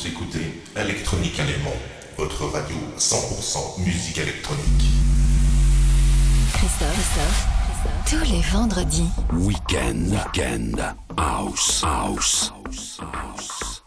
Vous écoutez Electronic Allemand, votre radio 100% musique électronique. Christophe, Christophe, Christophe. tous les vendredis. Weekend, weekend, house, house, house.